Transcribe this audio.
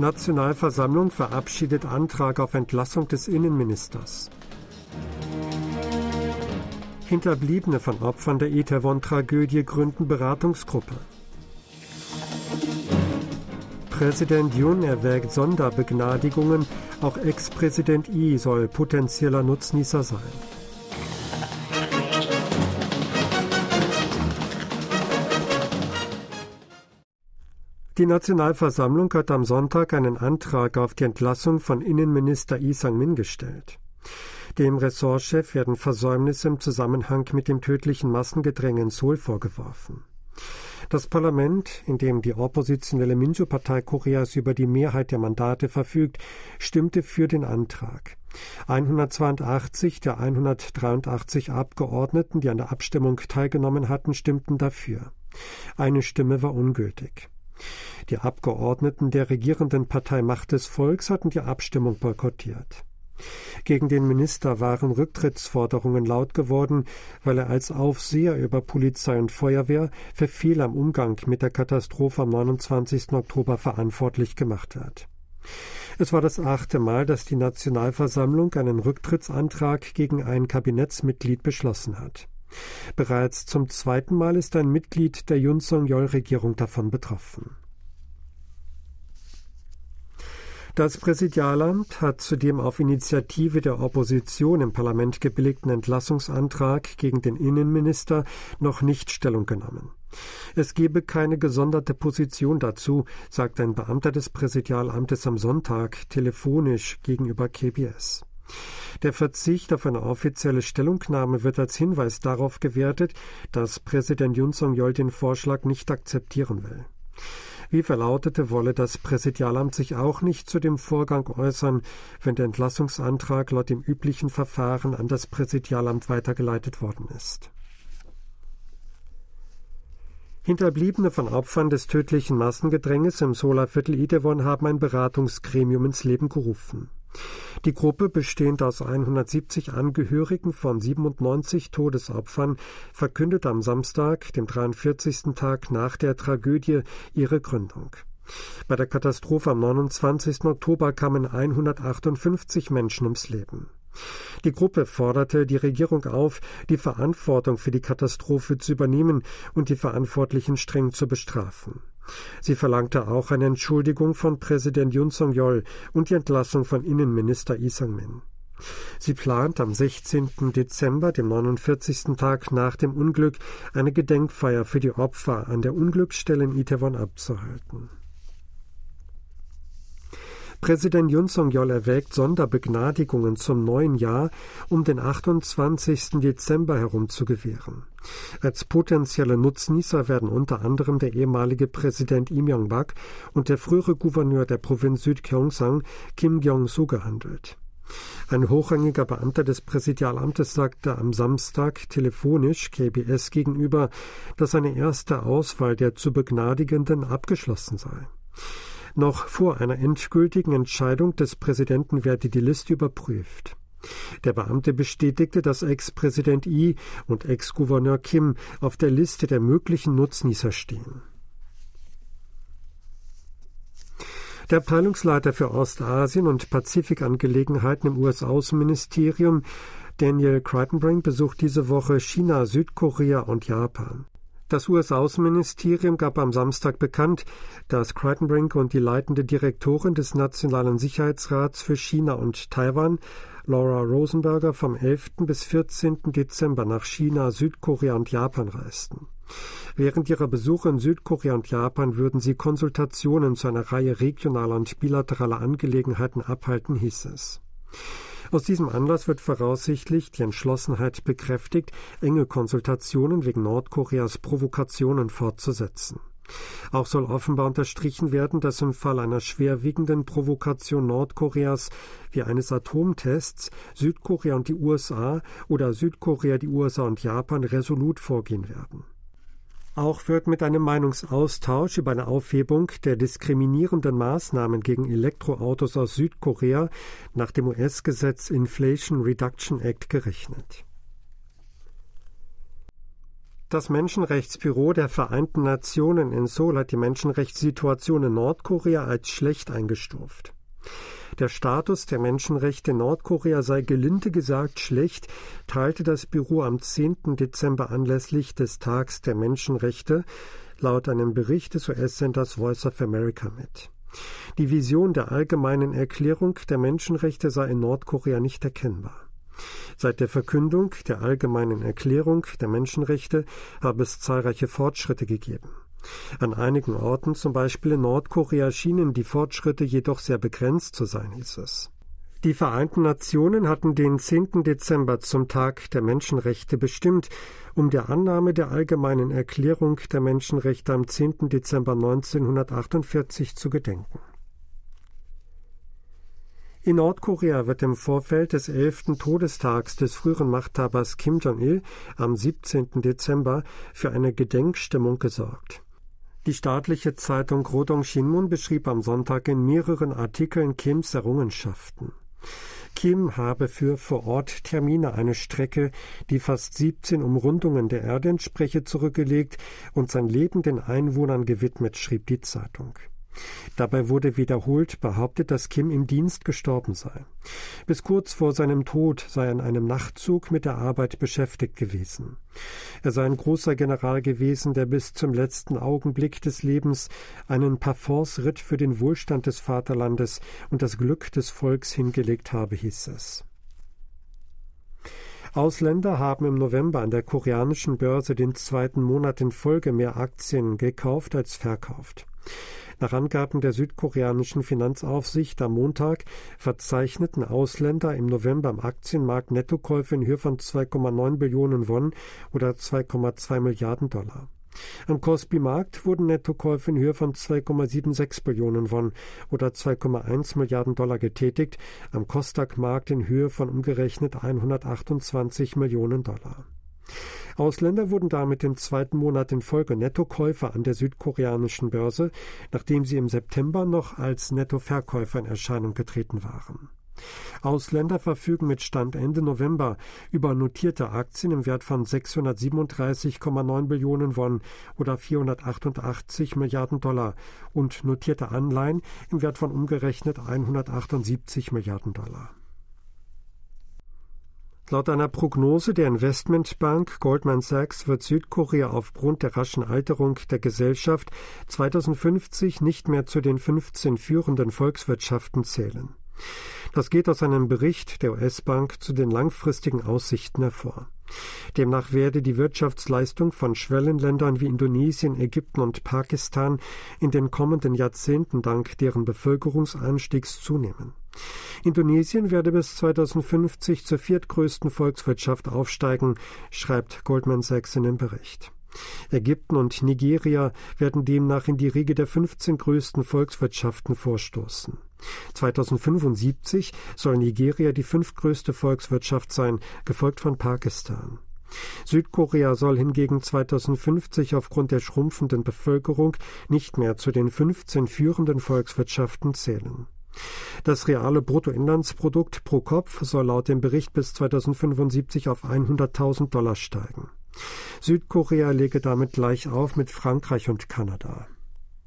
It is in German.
Nationalversammlung verabschiedet Antrag auf Entlassung des Innenministers. Hinterbliebene von Opfern der Etewon-Tragödie gründen Beratungsgruppe. Präsident Jun erwägt Sonderbegnadigungen, auch Ex-Präsident I soll potenzieller Nutznießer sein. Die Nationalversammlung hat am Sonntag einen Antrag auf die Entlassung von Innenminister Yi Sang-min gestellt. Dem Ressortchef werden Versäumnisse im Zusammenhang mit dem tödlichen Massengedränge in Seoul vorgeworfen. Das Parlament, in dem die oppositionelle Minju-Partei Koreas über die Mehrheit der Mandate verfügt, stimmte für den Antrag. 182 der 183 Abgeordneten, die an der Abstimmung teilgenommen hatten, stimmten dafür. Eine Stimme war ungültig. Die Abgeordneten der regierenden Partei Macht des Volks hatten die Abstimmung boykottiert. Gegen den Minister waren Rücktrittsforderungen laut geworden, weil er als Aufseher über Polizei und Feuerwehr für Fehler im Umgang mit der Katastrophe am 29. Oktober verantwortlich gemacht wird. Es war das achte Mal, dass die Nationalversammlung einen Rücktrittsantrag gegen ein Kabinettsmitglied beschlossen hat. Bereits zum zweiten Mal ist ein Mitglied der Yun Song-Yeol-Regierung davon betroffen. Das Präsidialamt hat zu dem auf Initiative der Opposition im Parlament gebilligten Entlassungsantrag gegen den Innenminister noch nicht Stellung genommen. Es gebe keine gesonderte Position dazu, sagt ein Beamter des Präsidialamtes am Sonntag telefonisch gegenüber KBS. Der Verzicht auf eine offizielle Stellungnahme wird als Hinweis darauf gewertet, dass Präsident Yun Song-yeol den Vorschlag nicht akzeptieren will. Wie verlautete, wolle das Präsidialamt sich auch nicht zu dem Vorgang äußern, wenn der Entlassungsantrag laut dem üblichen Verfahren an das Präsidialamt weitergeleitet worden ist. Hinterbliebene von Opfern des tödlichen Massengedränges im Solarviertel Idewon haben ein Beratungsgremium ins Leben gerufen. Die Gruppe, bestehend aus 170 Angehörigen von 97 Todesopfern, verkündet am Samstag, dem 43. Tag nach der Tragödie, ihre Gründung. Bei der Katastrophe am 29. Oktober kamen 158 Menschen ums Leben. Die Gruppe forderte die Regierung auf, die Verantwortung für die Katastrophe zu übernehmen und die Verantwortlichen streng zu bestrafen. Sie verlangte auch eine Entschuldigung von Präsident Yun Song-yeol und die Entlassung von Innenminister Lee Sang-min. Sie plant am 16. Dezember, dem 49. Tag nach dem Unglück, eine Gedenkfeier für die Opfer an der Unglücksstelle in Itaewon abzuhalten. Präsident Yun Song-yeol erwägt Sonderbegnadigungen zum neuen Jahr, um den 28. Dezember herum zu gewähren. Als potenzielle Nutznießer werden unter anderem der ehemalige Präsident Im Yong-bak und der frühere Gouverneur der Provinz Südgyeongsang Kim Gyong-soo gehandelt. Ein hochrangiger Beamter des Präsidialamtes sagte am Samstag telefonisch KBS gegenüber, dass eine erste Auswahl der zu Begnadigenden abgeschlossen sei. Noch vor einer endgültigen Entscheidung des Präsidenten werde die Liste überprüft. Der Beamte bestätigte, dass Ex-Präsident I und Ex-Gouverneur Kim auf der Liste der möglichen Nutznießer stehen. Der Abteilungsleiter für Ostasien und Pazifikangelegenheiten im US-Außenministerium, Daniel Crichtonbrink, besucht diese Woche China, Südkorea und Japan. Das US-Außenministerium gab am Samstag bekannt, dass Crichtonbrink und die leitende Direktorin des Nationalen Sicherheitsrats für China und Taiwan, Laura Rosenberger, vom 11. bis 14. Dezember nach China, Südkorea und Japan reisten. Während ihrer Besuche in Südkorea und Japan würden sie Konsultationen zu einer Reihe regionaler und bilateraler Angelegenheiten abhalten, hieß es. Aus diesem Anlass wird voraussichtlich die Entschlossenheit bekräftigt, enge Konsultationen wegen Nordkoreas Provokationen fortzusetzen. Auch soll offenbar unterstrichen werden, dass im Fall einer schwerwiegenden Provokation Nordkoreas wie eines Atomtests Südkorea und die USA oder Südkorea, die USA und Japan resolut vorgehen werden. Auch wird mit einem Meinungsaustausch über eine Aufhebung der diskriminierenden Maßnahmen gegen Elektroautos aus Südkorea nach dem US-Gesetz Inflation Reduction Act gerechnet. Das Menschenrechtsbüro der Vereinten Nationen in Seoul hat die Menschenrechtssituation in Nordkorea als schlecht eingestuft. Der Status der Menschenrechte in Nordkorea sei gelinde gesagt schlecht, teilte das Büro am 10. Dezember anlässlich des Tags der Menschenrechte laut einem Bericht des US-Senders Voice of America mit. Die Vision der allgemeinen Erklärung der Menschenrechte sei in Nordkorea nicht erkennbar. Seit der Verkündung der allgemeinen Erklärung der Menschenrechte habe es zahlreiche Fortschritte gegeben. An einigen Orten, zum Beispiel in Nordkorea, schienen die Fortschritte jedoch sehr begrenzt zu sein, hieß es. Die Vereinten Nationen hatten den 10. Dezember zum Tag der Menschenrechte bestimmt, um der Annahme der allgemeinen Erklärung der Menschenrechte am 10. Dezember 1948 zu gedenken. In Nordkorea wird im Vorfeld des elften Todestags des früheren Machthabers Kim Jong-il am 17. Dezember für eine Gedenkstimmung gesorgt. Die staatliche Zeitung Rodong Shinmun beschrieb am Sonntag in mehreren Artikeln Kims Errungenschaften. Kim habe für vor Ort Termine eine Strecke, die fast 17 Umrundungen der Erde entspreche, zurückgelegt und sein Leben den Einwohnern gewidmet, schrieb die Zeitung. Dabei wurde wiederholt behauptet, dass Kim im Dienst gestorben sei. Bis kurz vor seinem Tod sei er in einem Nachtzug mit der Arbeit beschäftigt gewesen. Er sei ein großer General gewesen, der bis zum letzten Augenblick des Lebens einen Parforce-Ritt für den Wohlstand des Vaterlandes und das Glück des Volks hingelegt habe, hieß es. Ausländer haben im November an der koreanischen Börse den zweiten Monat in Folge mehr Aktien gekauft als verkauft. Nach Angaben der südkoreanischen Finanzaufsicht am Montag verzeichneten Ausländer im November am Aktienmarkt Nettokäufe in Höhe von 2,9 Billionen Won oder 2,2 Milliarden Dollar. Am Kospi-Markt wurden Nettokäufe in Höhe von 2,76 Billionen Won oder 2,1 Milliarden Dollar getätigt, am Kostak-Markt in Höhe von umgerechnet 128 Millionen Dollar. Ausländer wurden damit im zweiten Monat in Folge Nettokäufer an der südkoreanischen Börse, nachdem sie im September noch als Nettoverkäufer in Erscheinung getreten waren. Ausländer verfügen mit Stand Ende November über notierte Aktien im Wert von 637,9 Billionen Won oder 488 Milliarden Dollar und notierte Anleihen im Wert von umgerechnet 178 Milliarden Dollar. Laut einer Prognose der Investmentbank Goldman Sachs wird Südkorea aufgrund der raschen Alterung der Gesellschaft 2050 nicht mehr zu den 15 führenden Volkswirtschaften zählen. Das geht aus einem Bericht der US-Bank zu den langfristigen Aussichten hervor. Demnach werde die Wirtschaftsleistung von Schwellenländern wie Indonesien, Ägypten und Pakistan in den kommenden Jahrzehnten dank deren Bevölkerungsanstiegs zunehmen. Indonesien werde bis 2050 zur viertgrößten Volkswirtschaft aufsteigen, schreibt Goldman Sachs in dem Bericht. Ägypten und Nigeria werden demnach in die Riege der 15 größten Volkswirtschaften vorstoßen. 2075 soll Nigeria die fünftgrößte Volkswirtschaft sein, gefolgt von Pakistan. Südkorea soll hingegen 2050 aufgrund der schrumpfenden Bevölkerung nicht mehr zu den 15 führenden Volkswirtschaften zählen. Das reale Bruttoinlandsprodukt pro Kopf soll laut dem Bericht bis 2075 auf 100.000 Dollar steigen. Südkorea lege damit gleich auf mit Frankreich und Kanada.